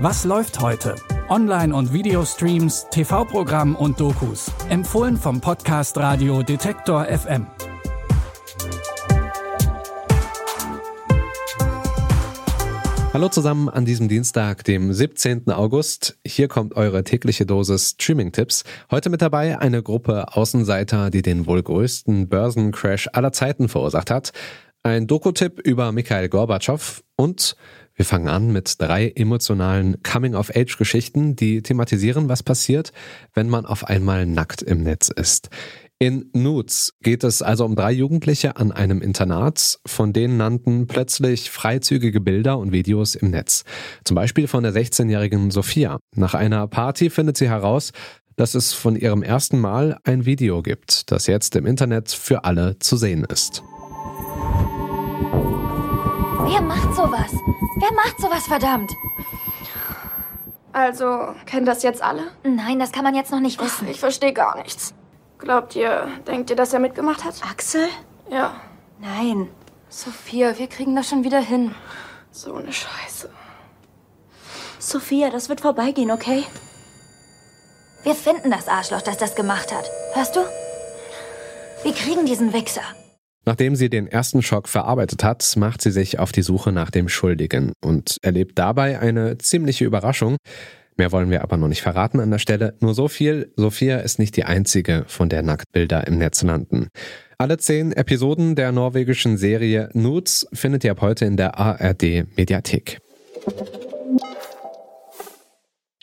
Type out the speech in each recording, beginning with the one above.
Was läuft heute? Online- und Videostreams, TV-Programm und Dokus. Empfohlen vom Podcast Radio Detektor FM. Hallo zusammen an diesem Dienstag, dem 17. August. Hier kommt eure tägliche Dosis Streaming-Tipps. Heute mit dabei eine Gruppe Außenseiter, die den wohl größten Börsencrash aller Zeiten verursacht hat. Ein Doku-Tipp über Mikhail Gorbatschow und wir fangen an mit drei emotionalen Coming-of-Age-Geschichten, die thematisieren, was passiert, wenn man auf einmal nackt im Netz ist. In Nudes geht es also um drei Jugendliche an einem Internat, von denen nannten plötzlich freizügige Bilder und Videos im Netz. Zum Beispiel von der 16-jährigen Sophia. Nach einer Party findet sie heraus, dass es von ihrem ersten Mal ein Video gibt, das jetzt im Internet für alle zu sehen ist. Wer macht sowas? Wer macht sowas, verdammt? Also, kennen das jetzt alle? Nein, das kann man jetzt noch nicht wissen. Ich verstehe gar nichts. Glaubt ihr, denkt ihr, dass er mitgemacht hat? Axel? Ja, Nein. Sophia, wir kriegen das schon wieder hin. so eine Scheiße. Sophia, das wird vorbeigehen, okay? Wir finden das Arschloch, das das gemacht hat. Hörst du? Wir kriegen diesen Wichser. Nachdem sie den ersten Schock verarbeitet hat, macht sie sich auf die Suche nach dem Schuldigen und erlebt dabei eine ziemliche Überraschung. Mehr wollen wir aber noch nicht verraten an der Stelle. Nur so viel, Sophia ist nicht die einzige, von der Nacktbilder im Netz landen. Alle zehn Episoden der norwegischen Serie Nudes findet ihr ab heute in der ARD Mediathek.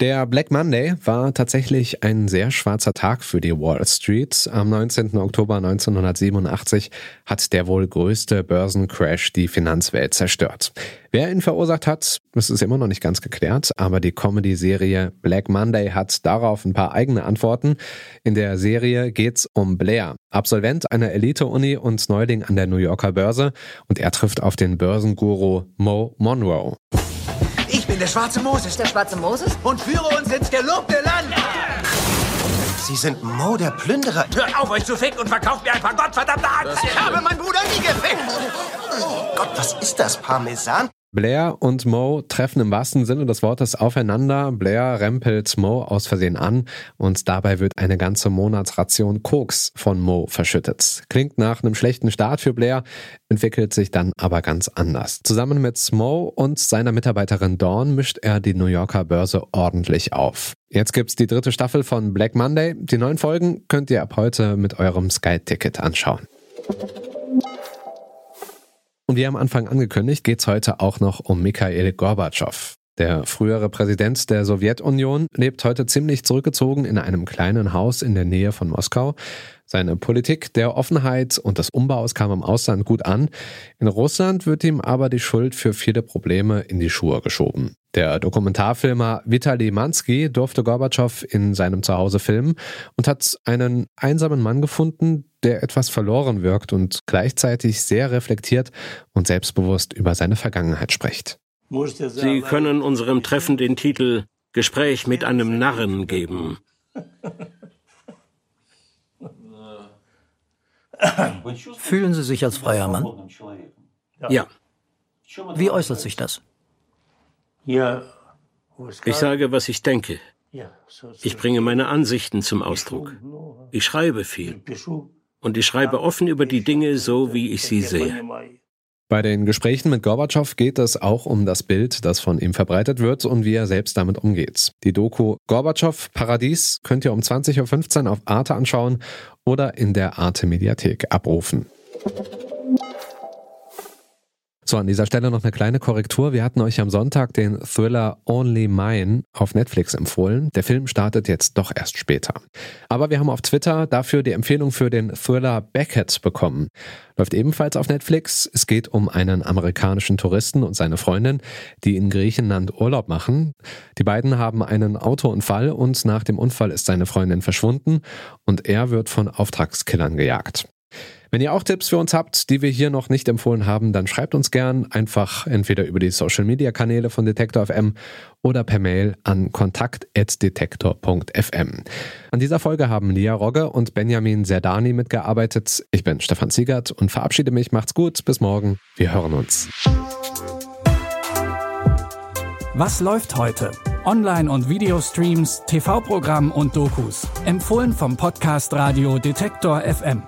Der Black Monday war tatsächlich ein sehr schwarzer Tag für die Wall Street. Am 19. Oktober 1987 hat der wohl größte Börsencrash die Finanzwelt zerstört. Wer ihn verursacht hat, das ist immer noch nicht ganz geklärt, aber die Comedy-Serie Black Monday hat darauf ein paar eigene Antworten. In der Serie geht's um Blair, Absolvent einer Elite-Uni und Neuling an der New Yorker Börse und er trifft auf den Börsenguru Mo Monroe. Ich bin der schwarze Moses Der schwarze Moses? und führe uns ins gelobte Land. Sie sind Mo, der Plünderer. Hört auf, euch zu ficken und verkauft mir ein paar gottverdammte Aktien. Ich habe meinen Bruder nie gefickt. Oh Gott, was ist das, Parmesan? Blair und Mo treffen im wahrsten Sinne des Wortes aufeinander. Blair rempelt Mo aus Versehen an und dabei wird eine ganze Monatsration Koks von Mo verschüttet. Klingt nach einem schlechten Start für Blair, entwickelt sich dann aber ganz anders. Zusammen mit Mo und seiner Mitarbeiterin Dawn mischt er die New Yorker Börse ordentlich auf. Jetzt gibt's die dritte Staffel von Black Monday. Die neuen Folgen könnt ihr ab heute mit eurem Sky-Ticket anschauen. Und wie am Anfang angekündigt, geht's heute auch noch um Mikhail Gorbatschow. Der frühere Präsident der Sowjetunion lebt heute ziemlich zurückgezogen in einem kleinen Haus in der Nähe von Moskau. Seine Politik der Offenheit und des Umbaus kam im Ausland gut an. In Russland wird ihm aber die Schuld für viele Probleme in die Schuhe geschoben. Der Dokumentarfilmer Vitali Mansky durfte Gorbatschow in seinem Zuhause filmen und hat einen einsamen Mann gefunden, der etwas verloren wirkt und gleichzeitig sehr reflektiert und selbstbewusst über seine Vergangenheit spricht. Sie können unserem Treffen den Titel Gespräch mit einem Narren geben. Fühlen Sie sich als freier Mann? Ja, Wie äußert sich das? ich sage, was ich denke. Ich bringe meine Ansichten zum Ausdruck. Ich schreibe viel. Und ich schreibe offen über die Dinge so, wie ich sie sehe. Bei den Gesprächen mit Gorbatschow geht es auch um das Bild, das von ihm verbreitet wird und wie er selbst damit umgeht. Die Doku Gorbatschow Paradies könnt ihr um 20.15 Uhr auf Arte anschauen oder in der Arte Mediathek abrufen. So, an dieser Stelle noch eine kleine Korrektur. Wir hatten euch am Sonntag den Thriller Only Mine auf Netflix empfohlen. Der Film startet jetzt doch erst später. Aber wir haben auf Twitter dafür die Empfehlung für den Thriller Beckett bekommen. Läuft ebenfalls auf Netflix. Es geht um einen amerikanischen Touristen und seine Freundin, die in Griechenland Urlaub machen. Die beiden haben einen Autounfall und nach dem Unfall ist seine Freundin verschwunden und er wird von Auftragskillern gejagt. Wenn ihr auch Tipps für uns habt, die wir hier noch nicht empfohlen haben, dann schreibt uns gern einfach entweder über die Social Media Kanäle von Detektor FM oder per Mail an kontakt.detektor.fm. An dieser Folge haben Lia Rogge und Benjamin Serdani mitgearbeitet. Ich bin Stefan Ziegert und verabschiede mich. Macht's gut. Bis morgen. Wir hören uns. Was läuft heute? Online- und Videostreams, TV-Programm und Dokus. Empfohlen vom Podcast Radio Detektor FM.